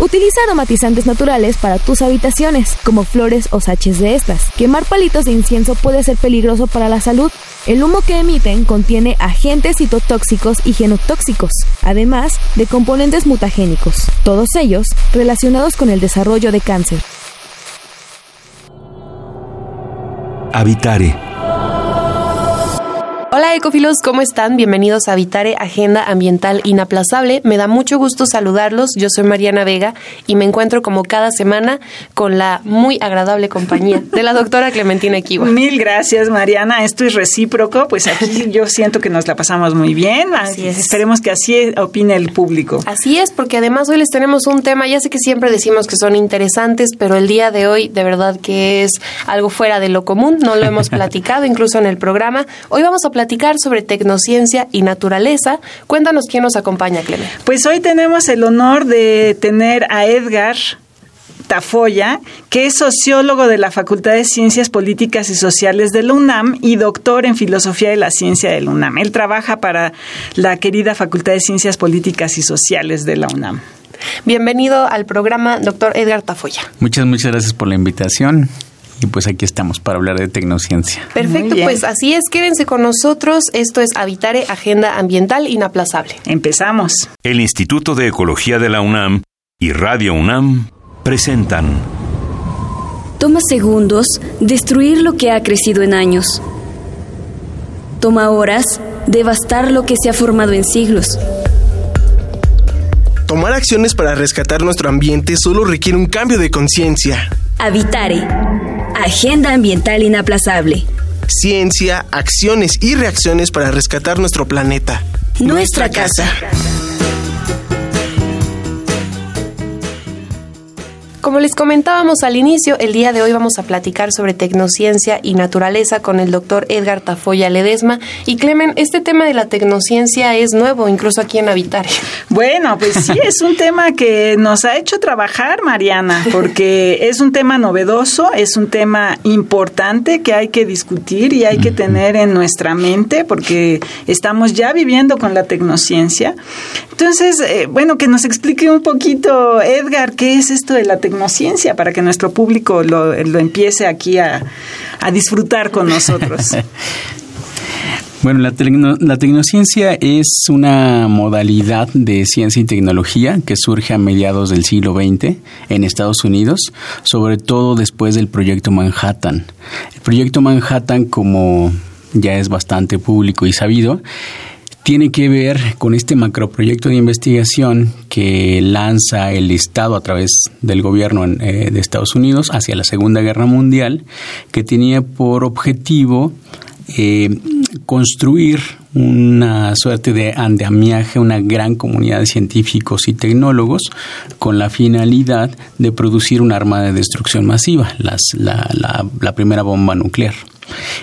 Utiliza aromatizantes naturales para tus habitaciones, como flores o saches de estas. Quemar palitos de incienso puede ser peligroso para la salud. El humo que emiten contiene agentes citotóxicos y genotóxicos, además de componentes mutagénicos, todos ellos relacionados con el desarrollo de cáncer. Habitare Hola ecofilos, ¿cómo están? Bienvenidos a Habitare Agenda Ambiental Inaplazable. Me da mucho gusto saludarlos. Yo soy Mariana Vega y me encuentro como cada semana con la muy agradable compañía de la doctora Clementina Equiwa. Mil gracias, Mariana. Esto es recíproco. Pues aquí yo siento que nos la pasamos muy bien. Así es. Esperemos que así opine el público. Así es, porque además hoy les tenemos un tema, ya sé que siempre decimos que son interesantes, pero el día de hoy de verdad que es algo fuera de lo común. No lo hemos platicado incluso en el programa. Hoy vamos a platicar sobre tecnociencia y naturaleza. Cuéntanos quién nos acompaña, Clemen. Pues hoy tenemos el honor de tener a Edgar Tafoya, que es sociólogo de la Facultad de Ciencias Políticas y Sociales de la UNAM y doctor en Filosofía de la Ciencia de la UNAM. Él trabaja para la querida Facultad de Ciencias Políticas y Sociales de la UNAM. Bienvenido al programa, doctor Edgar Tafoya. Muchas, muchas gracias por la invitación y pues aquí estamos para hablar de tecnociencia. Perfecto, pues así es, quédense con nosotros. Esto es Habitare Agenda Ambiental Inaplazable. Empezamos. El Instituto de Ecología de la UNAM y Radio UNAM presentan. Toma segundos destruir lo que ha crecido en años. Toma horas devastar lo que se ha formado en siglos. Tomar acciones para rescatar nuestro ambiente solo requiere un cambio de conciencia. Habitare Agenda Ambiental Inaplazable. Ciencia, acciones y reacciones para rescatar nuestro planeta. Nuestra, casa. Como les comentábamos al inicio, el día de hoy vamos a platicar sobre tecnociencia y naturaleza con el doctor Edgar Tafoya Ledesma. Y Clemen, este tema de la tecnociencia es nuevo, incluso aquí en Habitar. Bueno, pues sí, es un tema que nos ha hecho trabajar, Mariana, porque es un tema novedoso, es un tema importante que hay que discutir y hay que tener en nuestra mente, porque estamos ya viviendo con la tecnociencia. Entonces, eh, bueno, que nos explique un poquito, Edgar, qué es esto de la tecnología tecnociencia para que nuestro público lo, empiece aquí a, disfrutar con nosotros. Bueno, la, la, tecnociencia es una modalidad de ciencia y tecnología que surge a mediados del siglo XX en Estados Unidos, sobre todo después del proyecto Manhattan. El proyecto Manhattan, como ya es bastante público y sabido, tiene que ver con este macroproyecto de investigación que lanza el Estado a través del gobierno eh, de Estados Unidos hacia la Segunda Guerra Mundial, que tenía por objetivo eh, construir una suerte de andamiaje, una gran comunidad de científicos y tecnólogos con la finalidad de producir un arma de destrucción masiva, la primera bomba nuclear.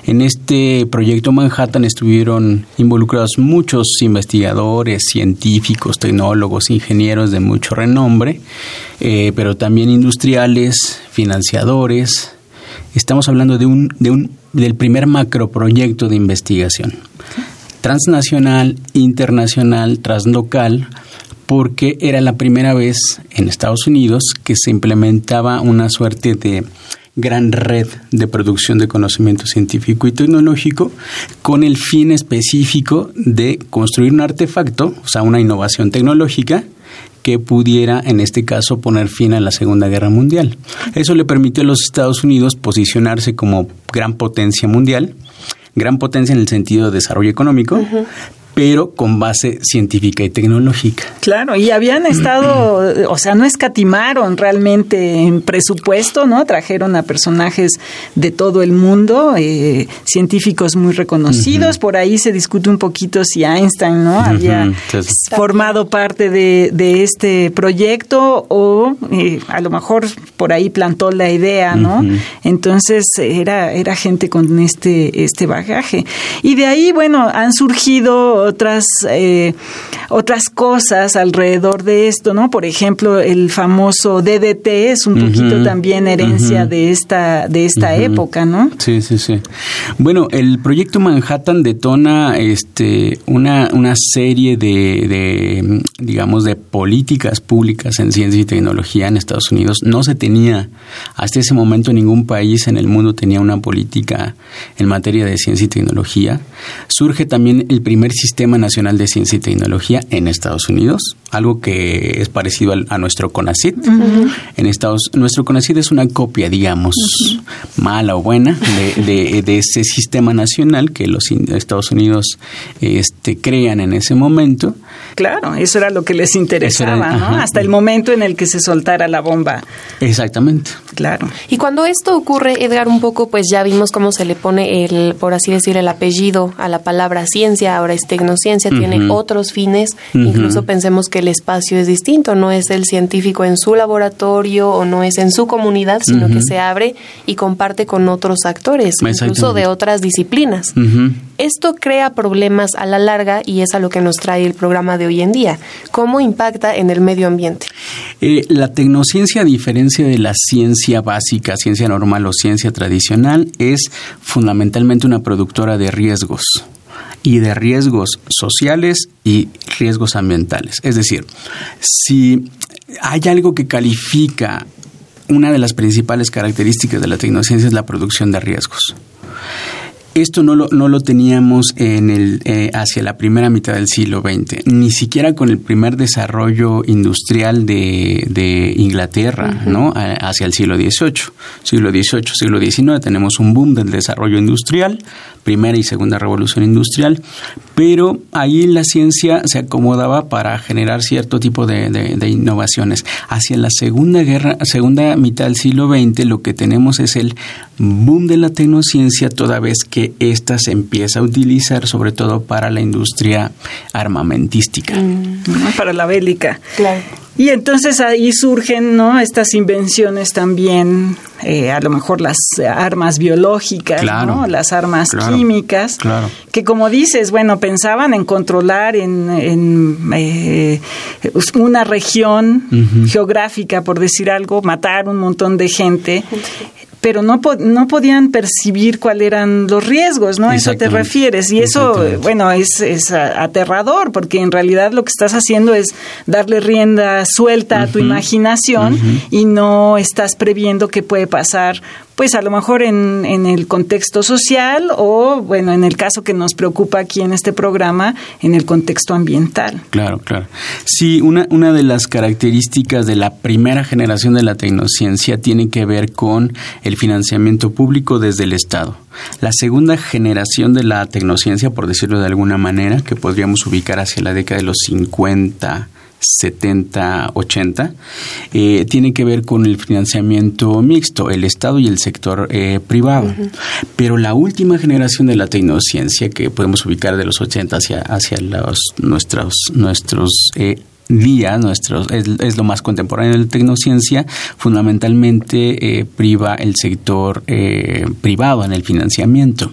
En este proyecto Manhattan estuvieron involucrados muchos investigadores, científicos, tecnólogos, ingenieros de mucho renombre, eh, pero también industriales, financiadores. Estamos hablando de un, de un, del primer macroproyecto de investigación. Transnacional, internacional, translocal, porque era la primera vez en Estados Unidos que se implementaba una suerte de gran red de producción de conocimiento científico y tecnológico con el fin específico de construir un artefacto, o sea, una innovación tecnológica que pudiera, en este caso, poner fin a la Segunda Guerra Mundial. Eso le permitió a los Estados Unidos posicionarse como gran potencia mundial, gran potencia en el sentido de desarrollo económico, pero con base científica y tecnológica. Claro, y habían estado, o sea, no escatimaron realmente en presupuesto, ¿no? Trajeron a personajes de todo el mundo, eh, científicos muy reconocidos, por ahí se discute un poquito si Einstein, ¿no? Había formado parte de, de este proyecto o eh, a lo mejor por ahí plantó la idea, ¿no? Entonces era, era gente con este, este bagaje. Y de ahí, bueno, han surgido otras, eh, otras cosas alrededor de esto, ¿no? Por ejemplo, el famoso DDT es un poquito también herencia de esta, de esta época, ¿no? Sí, sí, sí. Bueno, el proyecto Manhattan detona este, una, una serie de, de, digamos, de políticas públicas en ciencia y tecnología en Estados Unidos. No se tenía hasta ese momento ningún país en el mundo tenía una política en materia de ciencia y tecnología. Surge también el primer Sistema Nacional de Ciencia y Tecnología en Estados Unidos, algo que es parecido a, nuestro CONACIT. En Estados nuestro CONACIT es una copia, digamos, mala o buena de, de, ese sistema nacional que los Estados Unidos este, crean en ese momento. Claro, eso era lo que les interesaba, ¿no? Hasta el momento en el que se soltara la bomba. Exactamente. Claro. Y cuando esto ocurre, Edgar, un poco, pues ya vimos cómo se le pone el, por así decir, el apellido a la palabra ciencia, ahora es tecnociencia, tiene otros fines, incluso pensemos que el espacio es distinto, no es el científico en su laboratorio o no es en su comunidad, sino que se abre y comparte con otros actores, incluso de otras disciplinas. Esto crea problemas a la larga y es a lo que nos trae el programa de hoy en día. ¿Cómo impacta en el medio ambiente? Eh, la tecnociencia, a diferencia de la ciencia básica, ciencia normal o ciencia tradicional, es fundamentalmente una productora de riesgos y de riesgos sociales y riesgos ambientales. Es decir, si hay algo que califica una de las principales características de la tecnociencia es la producción de riesgos. Esto no lo, no lo teníamos en el, eh, hacia la primera mitad del siglo XX, ni siquiera con el primer desarrollo industrial de, de Inglaterra, ¿no? hacia el siglo XVIII. Siglo XVIII, siglo XIX tenemos un boom del desarrollo industrial, primera y segunda revolución industrial, pero ahí la ciencia se acomodaba para generar cierto tipo de, de innovaciones. Hacia la segunda guerra, segunda mitad del siglo XX, lo que tenemos es el boom de la tecnociencia, toda vez que esta se empieza a utilizar sobre todo para la industria armamentística. Mm. Para la bélica. Y entonces ahí surgen ¿no? estas invenciones también, eh, a lo mejor las armas biológicas, ¿no? las armas químicas, que como dices, bueno, pensaban en controlar en, eh, una región geográfica, por decir algo, matar un montón de gente pero no, no podían percibir cuáles eran los riesgos, ¿no? A eso te refieres. Y eso, bueno, es, es, aterrador, porque en realidad lo que estás haciendo es darle rienda suelta a tu imaginación y no estás previendo qué puede pasar pues a lo mejor en, el contexto social o, bueno, en el caso que nos preocupa aquí en este programa, en el contexto ambiental. Claro, claro. Sí, una, una de las características de la primera generación de la tecnociencia tiene que ver con el financiamiento público desde el Estado. La segunda generación de la tecnociencia, por decirlo de alguna manera, que podríamos ubicar hacia la década de los 50, 70, 80, eh, tiene que ver con el financiamiento mixto, el Estado y el sector eh, privado. Pero la última generación de la tecnociencia, que podemos ubicar de los 80 hacia, hacia los, nuestros, nuestros eh, día, nuestro, es, lo más contemporáneo de la tecnociencia, fundamentalmente eh, priva el sector eh, privado en el financiamiento.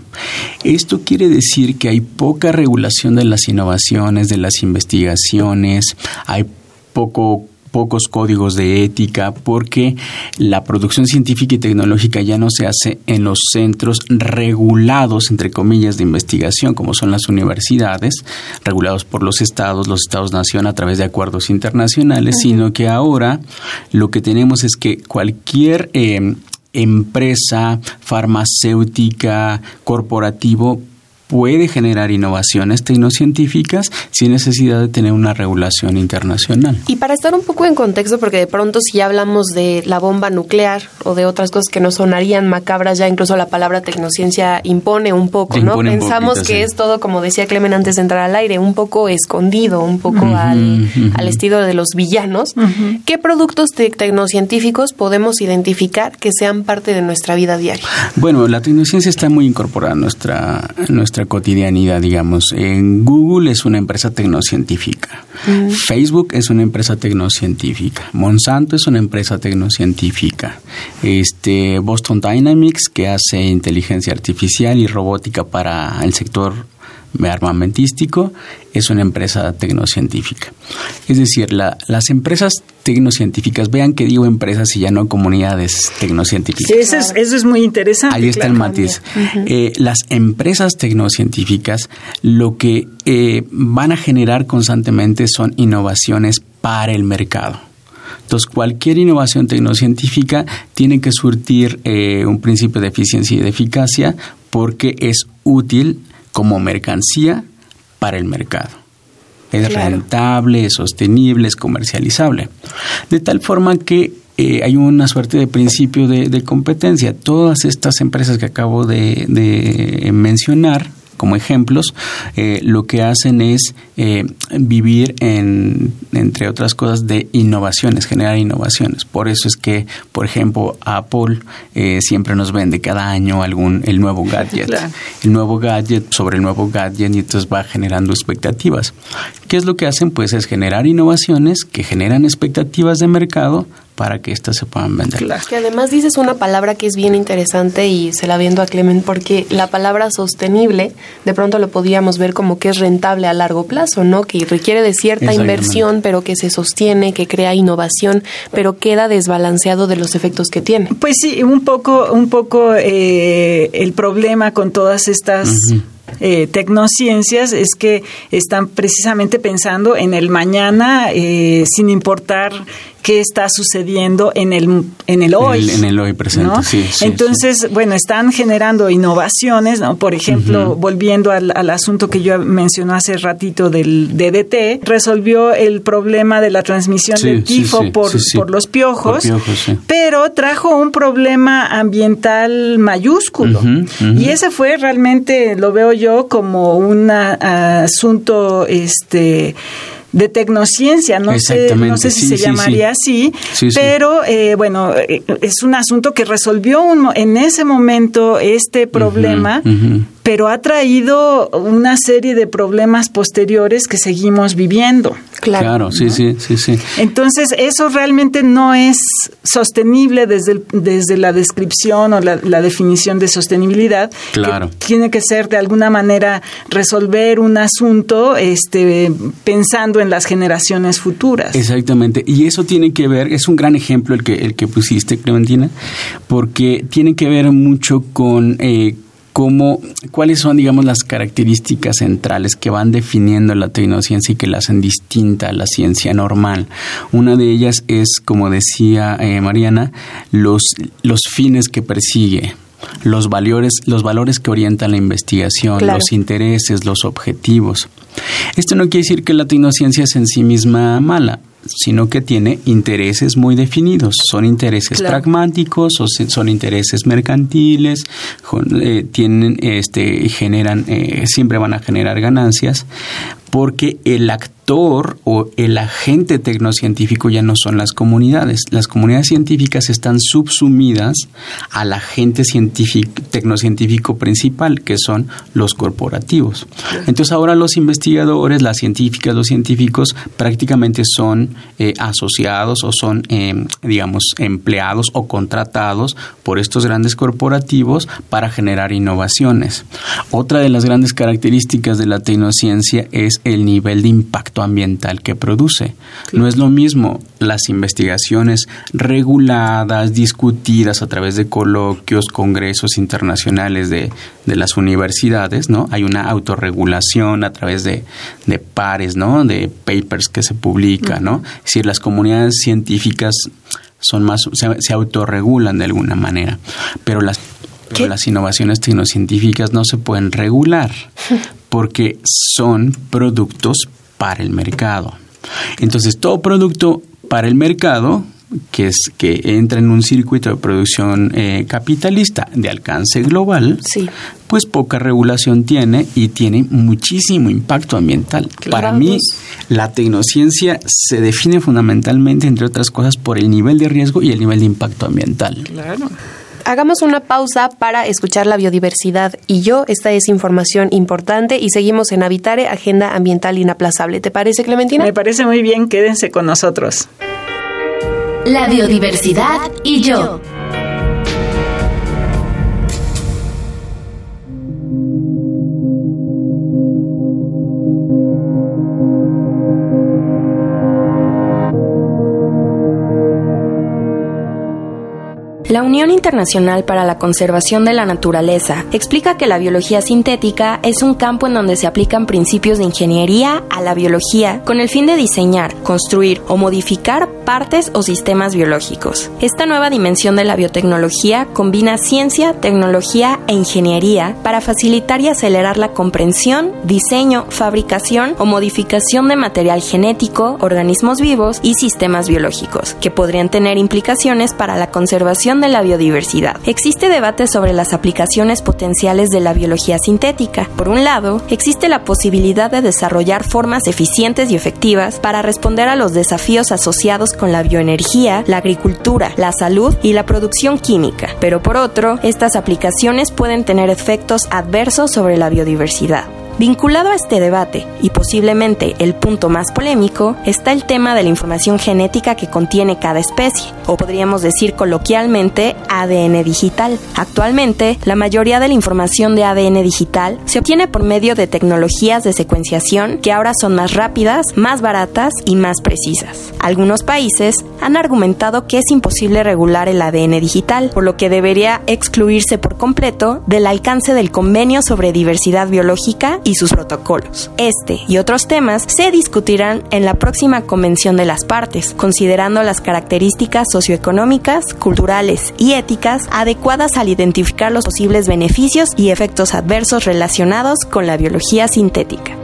Esto quiere decir que hay poca regulación de las innovaciones, de las investigaciones, hay poco pocos códigos de ética porque la producción científica y tecnológica ya no se hace en los centros regulados, entre comillas, de investigación, como son las universidades, regulados por los estados, los estados-nación a través de acuerdos internacionales, sino que ahora lo que tenemos es que cualquier eh, empresa farmacéutica, corporativo, puede generar innovaciones tecnocientíficas sin necesidad de tener una regulación internacional. Y para estar un poco en contexto, porque de pronto si ya hablamos de la bomba nuclear o de otras cosas que no sonarían macabras, ya incluso la palabra tecnociencia impone un poco, ¿no? Pensamos que es todo, como decía Clemen antes de entrar al aire, un poco escondido, un poco al, estilo de los villanos. ¿Qué productos tecnocientíficos podemos identificar que sean parte de nuestra vida diaria? Bueno, la tecnociencia está muy incorporada en nuestra, nuestra cotidianidad, digamos. En Google es una empresa tecnocientífica. Mm. Facebook es una empresa tecnocientífica. Monsanto es una empresa tecnocientífica. Este, Boston Dynamics, que hace inteligencia artificial y robótica para el sector armamentístico es una empresa tecnocientífica. Es decir, las empresas tecnocientíficas, vean que digo empresas y ya no comunidades tecnocientíficas. eso, es, muy interesante. Ahí está el matiz. Eh, las empresas tecnocientíficas lo que eh, van a generar constantemente son innovaciones para el mercado. Entonces, cualquier innovación tecnocientífica tiene que surtir eh, un principio de eficiencia y de eficacia porque es útil como mercancía para el mercado. Es rentable, es sostenible, es comercializable. De tal forma que eh, hay una suerte de principio de, competencia. Todas estas empresas que acabo de mencionar como ejemplos, eh, lo que hacen es eh, vivir en, entre otras cosas, de innovaciones, generar innovaciones. Por eso es que, por ejemplo, Apple eh, siempre nos vende cada año algún el nuevo gadget, el nuevo gadget sobre el nuevo gadget y entonces va generando expectativas. ¿Qué es lo que hacen? Pues es generar innovaciones que generan expectativas de mercado para que éstas se puedan vender. Claro. Que además dices una palabra que es bien interesante y se la viendo a Clement porque la palabra sostenible de pronto lo podíamos ver como que es rentable a largo plazo, ¿no? Que requiere de cierta inversión, pero que se sostiene, que crea innovación, pero queda desbalanceado de los efectos que tiene. Pues sí, un poco, un poco eh, el problema con todas estas eh, tecnociencias es que están precisamente pensando en el mañana eh, sin importar qué está sucediendo en el, en el hoy. En el, hoy presente, sí, Entonces, bueno, están generando innovaciones, ¿no? Por ejemplo, volviendo al, asunto que yo mencioné hace ratito del DDT, resolvió el problema de la transmisión del tifo por, por, los piojos, pero trajo un problema ambiental mayúsculo. Y ese fue realmente, lo veo yo como un asunto, este, de tecnociencia, no sé, no sé si se llamaría así, pero eh, bueno, eh, es un asunto que resolvió en ese momento este problema pero ha traído una serie de problemas posteriores que seguimos viviendo. Claro, sí, sí, sí, sí. Entonces, eso realmente no es sostenible desde, desde la descripción o la, definición de sostenibilidad. Claro. tiene que ser de alguna manera resolver un asunto este, pensando en las generaciones futuras. Exactamente. Y eso tiene que ver, es un gran ejemplo el que, el que pusiste, Clementina, porque tiene que ver mucho con eh, cómo, cuáles son, digamos, las características centrales que van definiendo la tecnociencia y que la hacen distinta a la ciencia normal. Una de ellas es, como decía eh, Mariana, los, los fines que persigue los valores, los valores que orientan la investigación, los intereses, los objetivos. Esto no quiere decir que la tecnociencia es en sí misma mala sino que tiene intereses muy definidos. Son intereses pragmáticos, o son intereses mercantiles, eh, tienen, este, generan, eh, siempre van a generar ganancias, porque el actor o el agente tecnocientífico ya no son las comunidades. Las comunidades científicas están subsumidas al agente científico, tecnocientífico principal, que son los corporativos. Entonces ahora los investigadores, las científicas, los científicos prácticamente son eh, asociados o son, em, digamos, empleados o contratados por estos grandes corporativos para generar innovaciones. Otra de las grandes características de la tecnociencia es el nivel de impacto ambiental que produce. No es lo mismo las investigaciones reguladas, discutidas a través de coloquios, congresos internacionales de, de las universidades, ¿no? Hay una autorregulación a través de, de pares, ¿no? De papers que se publican, ¿no? Es decir, las comunidades científicas son más, se, se autorregulan de alguna manera, pero las Pero las innovaciones tecnocientíficas no se pueden regular porque son productos para el mercado. Entonces, todo producto para el mercado que es que entra en un circuito de producción eh, capitalista de alcance global, pues poca regulación tiene y tiene muchísimo impacto ambiental. Para mí, la tecnociencia se define fundamentalmente, entre otras cosas, por el nivel de riesgo y el nivel de impacto ambiental. Claro. Hagamos una pausa para escuchar la biodiversidad y yo. Esta es información importante y seguimos en Habitare, Agenda Ambiental Inaplazable. ¿Te parece, Clementina? Me parece muy bien. Quédense con nosotros. La biodiversidad y yo. Unión Internacional para la Conservación de la Naturaleza explica que la biología sintética es un campo en donde se aplican principios de ingeniería a la biología con el fin de diseñar, construir o modificar partes o sistemas biológicos. Esta nueva dimensión de la biotecnología combina ciencia, tecnología e ingeniería para facilitar y acelerar la comprensión, diseño, fabricación o modificación de material genético, organismos vivos y sistemas biológicos, que podrían tener implicaciones para la conservación de la biodiversidad. Existe debate sobre las aplicaciones potenciales de la biología sintética. Por un lado, existe la posibilidad de desarrollar formas eficientes y efectivas para responder a los desafíos asociados con la bioenergía, la agricultura, la salud y la producción química. Pero por otro, estas aplicaciones pueden tener efectos adversos sobre la biodiversidad. Vinculado a este debate, y posiblemente el punto más polémico, está el tema de la información genética que contiene cada especie, o podríamos decir coloquialmente ADN digital. Actualmente, la mayoría de la información de ADN digital se obtiene por medio de tecnologías de secuenciación que ahora son más rápidas, más baratas y más precisas. Algunos países han argumentado que es imposible regular el ADN digital, por lo que debería excluirse por completo del alcance del convenio sobre diversidad biológica y sus protocolos. Este y otros temas se discutirán en la próxima convención de las partes, considerando las características socioeconómicas, culturales y éticas adecuadas al identificar los posibles beneficios y efectos adversos relacionados con la biología sintética.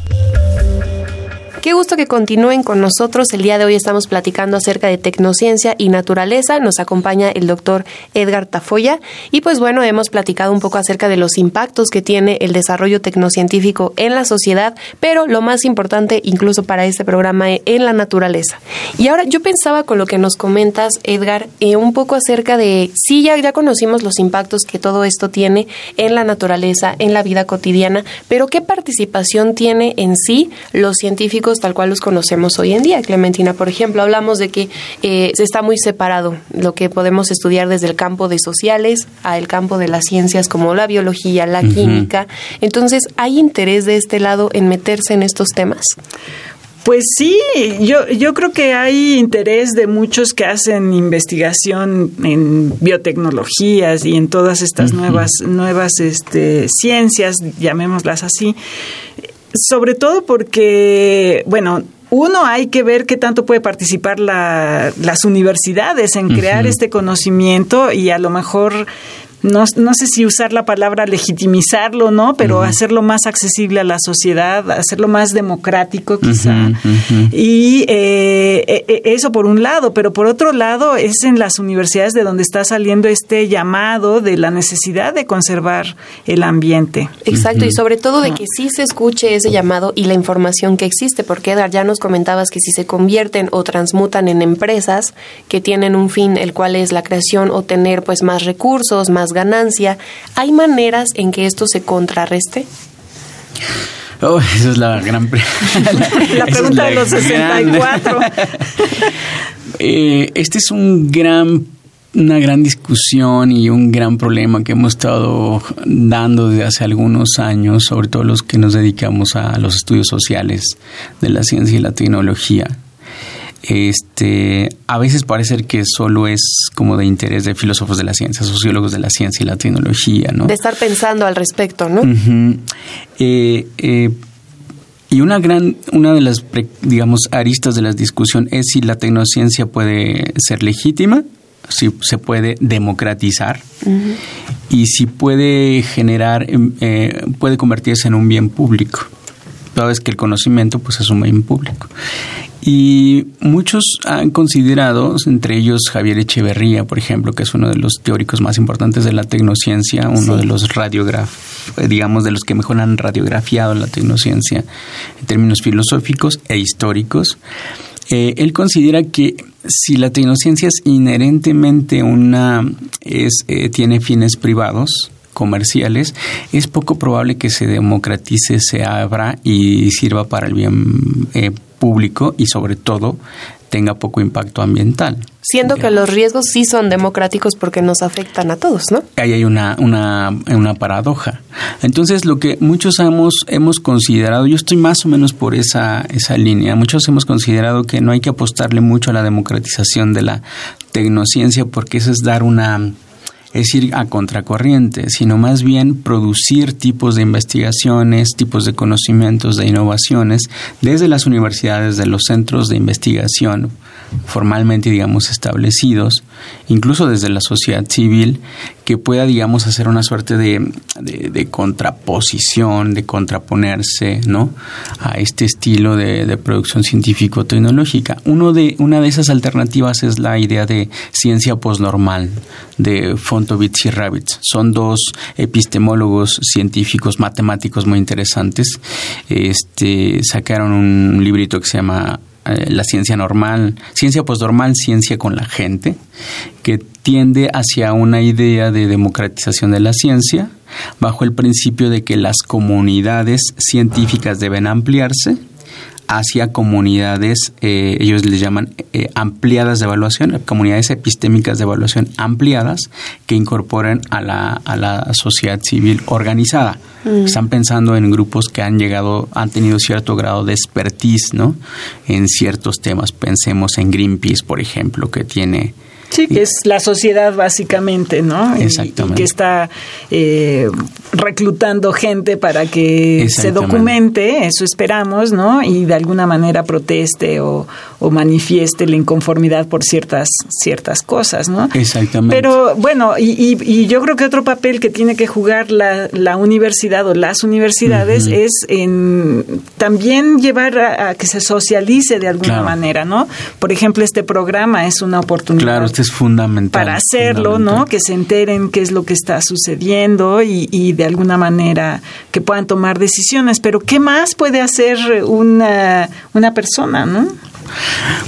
Qué gusto que continúen con nosotros. El día de hoy estamos platicando acerca de tecnociencia y naturaleza. Nos acompaña el doctor Edgar Tafoya. Y pues bueno, hemos platicado un poco acerca de los impactos que tiene el desarrollo tecnocientífico en la sociedad, pero lo más importante incluso para este programa en la naturaleza. Y ahora yo pensaba con lo que nos comentas, Edgar, eh, un poco acerca de, sí, ya, ya conocimos los impactos que todo esto tiene en la naturaleza, en la vida cotidiana, pero ¿qué participación tiene en sí los científicos tal cual los conocemos hoy en día. Clementina, por ejemplo, hablamos de que eh, se está muy separado lo que podemos estudiar desde el campo de sociales al campo de las ciencias como la biología, la química. Entonces, ¿hay interés de este lado en meterse en estos temas? Pues sí, yo, yo creo que hay interés de muchos que hacen investigación en biotecnologías y en todas estas nuevas, nuevas este, ciencias, llamémoslas así, sobre todo porque, bueno, uno hay que ver qué tanto puede participar la, las universidades en crear este conocimiento y a lo mejor no, no sé si usar la palabra legitimizarlo, ¿no? Pero hacerlo más accesible a la sociedad, hacerlo más democrático quizá. Y eh, e, e, eso por un lado, pero por otro lado es en las universidades de donde está saliendo este llamado de la necesidad de conservar el ambiente. Exacto, y sobre todo de que sí se escuche ese llamado y la información que existe, porque Edgar, ya nos comentabas que si se convierten o transmutan en empresas que tienen un fin, el cual es la creación o tener pues más recursos, más más ganancia. ¿Hay maneras en que esto se contrarreste? Oh, esa es la gran la, pregunta de los 64. Eh, este es un gran una gran discusión y un gran problema que hemos estado dando desde hace algunos años, sobre todo los que nos dedicamos a los estudios sociales de la ciencia y la tecnología. Este, a veces parece que solo es como de interés de filósofos de la ciencia, sociólogos de la ciencia y la tecnología, ¿no? De estar pensando al respecto, ¿no? Eh, eh, y una gran, una de las, digamos, aristas de la discusión es si la tecnociencia puede ser legítima si se puede democratizar y si puede generar, em, eh, puede convertirse en un bien público. Toda que el conocimiento pues es un bien público. Y muchos han considerado, entre ellos Javier Echeverría, por ejemplo, que es uno de los teóricos más importantes de la tecnociencia, uno de los radiograf, digamos, de los que mejor han radiografiado la tecnociencia en términos filosóficos e históricos, eh, él considera que si la tecnociencia es inherentemente una, es, eh, tiene fines privados, comerciales, es poco probable que se democratice, se abra y sirva para el bien eh, público y sobre todo tenga poco impacto ambiental. Siendo que los riesgos sí son democráticos porque nos afectan a todos, ¿no? Ahí hay una, una, una paradoja. Entonces, lo que muchos hemos, hemos considerado, yo estoy más o menos por esa, esa línea, muchos hemos considerado que no hay que apostarle mucho a la democratización de la tecnociencia porque eso es dar una es ir a contracorriente, sino más bien producir tipos de investigaciones, tipos de conocimientos, de innovaciones desde las universidades, de los centros de investigación formalmente, digamos, establecidos, incluso desde la sociedad civil, que pueda, digamos, hacer una suerte de, de, contraposición, de contraponerse, ¿no? A este estilo de, de producción científico-tecnológica. Uno de, una de esas alternativas es la idea de ciencia posnormal, de Fontovitz y Ravitz. Son dos epistemólogos científicos, matemáticos muy interesantes. Este, sacaron un librito que se llama eh, la ciencia normal, ciencia posnormal, ciencia con la gente, que tiende hacia una idea de democratización de la ciencia bajo el principio de que las comunidades científicas deben ampliarse hacia comunidades, eh, ellos les llaman eh, ampliadas de evaluación, comunidades epistémicas de evaluación ampliadas que incorporen a la, a la sociedad civil organizada. Mm. Están pensando en grupos que han llegado, han tenido cierto grado de expertise, ¿no? En ciertos temas. Pensemos en Greenpeace, por ejemplo, que tiene Sí, que es la sociedad básicamente, ¿no? Exactamente. Y, que está eh, reclutando gente para que se documente, eso esperamos, ¿no? Y de alguna manera proteste o, manifieste la inconformidad por ciertas, ciertas cosas, ¿no? Exactamente. Pero bueno, y, y, yo creo que otro papel que tiene que jugar la, la universidad o las universidades es en también llevar a, que se socialice de alguna manera, ¿no? Por ejemplo, este programa es una oportunidad. Claro, es fundamental. Para hacerlo, ¿no? Que se enteren qué es lo que está sucediendo y, de alguna manera que puedan tomar decisiones. Pero ¿qué más puede hacer una, una persona, no?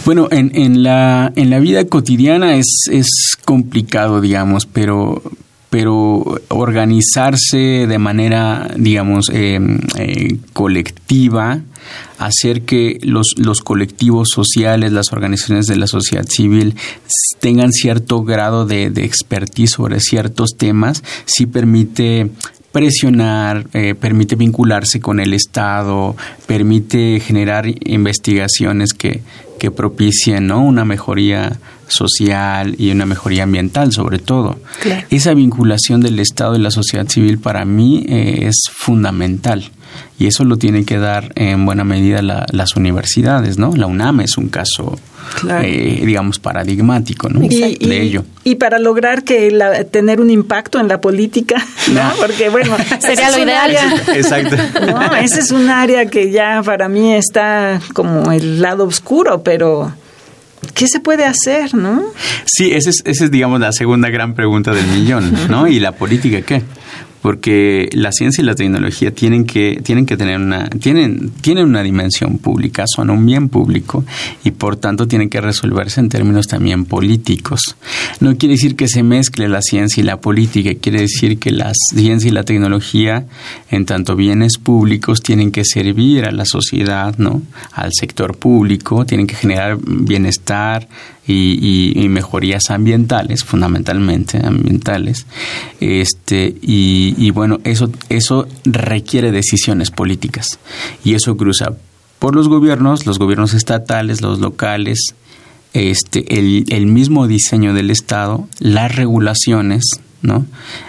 Bueno, en, en, la, en la vida cotidiana es, es complicado, digamos, pero, pero organizarse de manera, digamos, eh, eh, colectiva, hacer que los, los colectivos sociales, las organizaciones de la sociedad civil tengan cierto grado de, de expertise sobre ciertos temas, sí permite presionar, eh, permite vincularse con el Estado, permite generar investigaciones que, que propicien ¿no? una mejoría social y una mejoría ambiental sobre todo. Esa vinculación del Estado y la sociedad civil para mí eh, es fundamental y eso lo tienen que dar en buena medida las universidades, ¿no? La UNAM es un caso, eh, digamos, paradigmático, ¿no? Y, de ello. Y para lograr que tener un impacto en la política, ¿no? Porque, bueno, sería lo ideal. Exacto. No, ese es un área que ya para mí está como el lado oscuro, pero ¿Qué se puede hacer, no? Sí, esa es, esa es, digamos, la segunda gran pregunta del millón, ¿no? ¿Y la política qué? Porque la ciencia y la tecnología tienen que, tienen que tener una, tienen, tienen una dimensión pública, son un bien público y por tanto tienen que resolverse en términos también políticos. No quiere decir que se mezcle la ciencia y la política, quiere decir que la ciencia y la tecnología, en tanto bienes públicos, tienen que servir a la sociedad, ¿no? al sector público, tienen que generar bienestar, y, mejorías ambientales, fundamentalmente ambientales. Este, y, bueno, eso, eso requiere decisiones políticas. Y eso cruza por los gobiernos, los gobiernos estatales, los locales, este, el, el mismo diseño del Estado, las regulaciones, ¿no?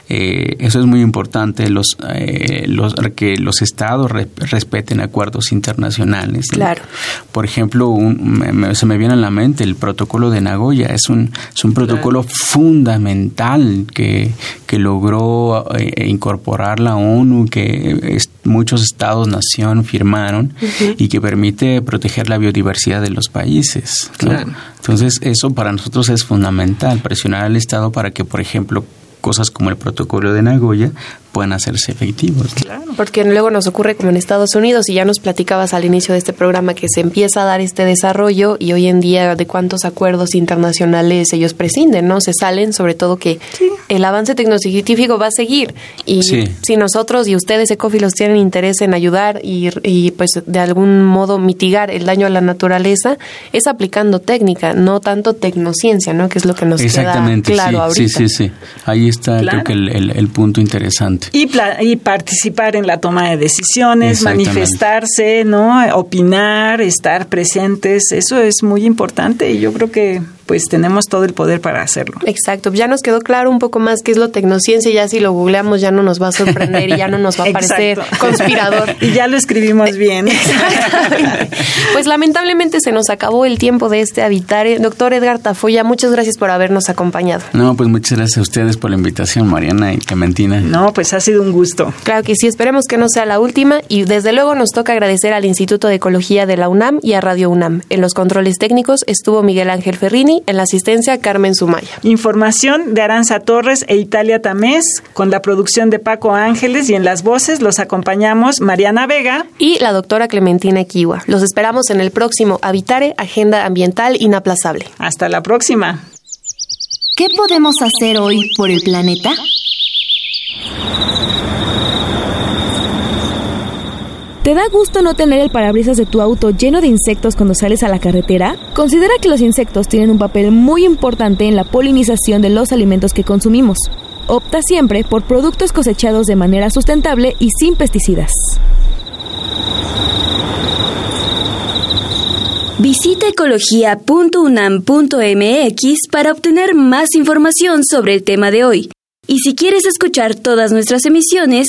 Eh, eso es muy importante, los, eh, los, que los estados respeten acuerdos internacionales. Claro. Por ejemplo, se me viene a la mente el protocolo de Nagoya, es un, es un protocolo fundamental que, que logró eh, incorporar la ONU, que muchos estados-nación firmaron y que permite proteger la biodiversidad de los países. Entonces, eso para nosotros es fundamental, presionar al Estado para que, por ejemplo, cosas como el protocolo de Nagoya puedan hacerse efectivos. Claro, porque luego nos ocurre como en Estados Unidos, y ya nos platicabas al inicio de este programa que se empieza a dar este desarrollo y hoy en día de cuántos acuerdos internacionales ellos prescinden, ¿no? Se salen, sobre todo que el avance tecnocientífico va a seguir y si nosotros y ustedes ecófilos tienen interés en ayudar y, y pues de algún modo mitigar el daño a la naturaleza, es aplicando técnica, no tanto tecnociencia, ¿no? Que es lo que nos Exactamente, queda claro sí, Sí, sí, sí. Ahí está creo que el punto interesante. Y, y participar en la toma de decisiones, manifestarse, ¿no? Opinar, estar presentes, eso es muy importante y yo creo que pues tenemos todo el poder para hacerlo. Exacto, ya nos quedó claro un poco más qué es lo tecnociencia, ya si lo googleamos ya no nos va a sorprender y ya no nos va a parecer conspirador. Y ya lo escribimos bien. pues lamentablemente se nos acabó el tiempo de este Habitare. Doctor Edgar Tafoya, muchas gracias por habernos acompañado. No, pues muchas gracias a ustedes por la invitación, Mariana y Clementina. No, pues ha sido un gusto. Claro que sí, esperemos que no sea la última y desde luego nos toca agradecer al Instituto de Ecología de la UNAM y a Radio UNAM. En los controles técnicos estuvo Miguel Ángel Ferrini en la asistencia Carmen Sumaya. Información de Aranza Torres e Italia Tamés, con la producción de Paco Ángeles y en las voces los acompañamos Mariana Vega y la doctora Clementina Kiwa. Los esperamos en el próximo Habitare, Agenda Ambiental Inaplazable. Hasta la próxima. ¿Qué podemos hacer hoy por el planeta? ¿Te da gusto no tener el parabrisas de tu auto lleno de insectos cuando sales a la carretera? Considera que los insectos tienen un papel muy importante en la polinización de los alimentos que consumimos. Opta siempre por productos cosechados de manera sustentable y sin pesticidas. Visita ecología.unam.mx para obtener más información sobre el tema de hoy. Y si quieres escuchar todas nuestras emisiones,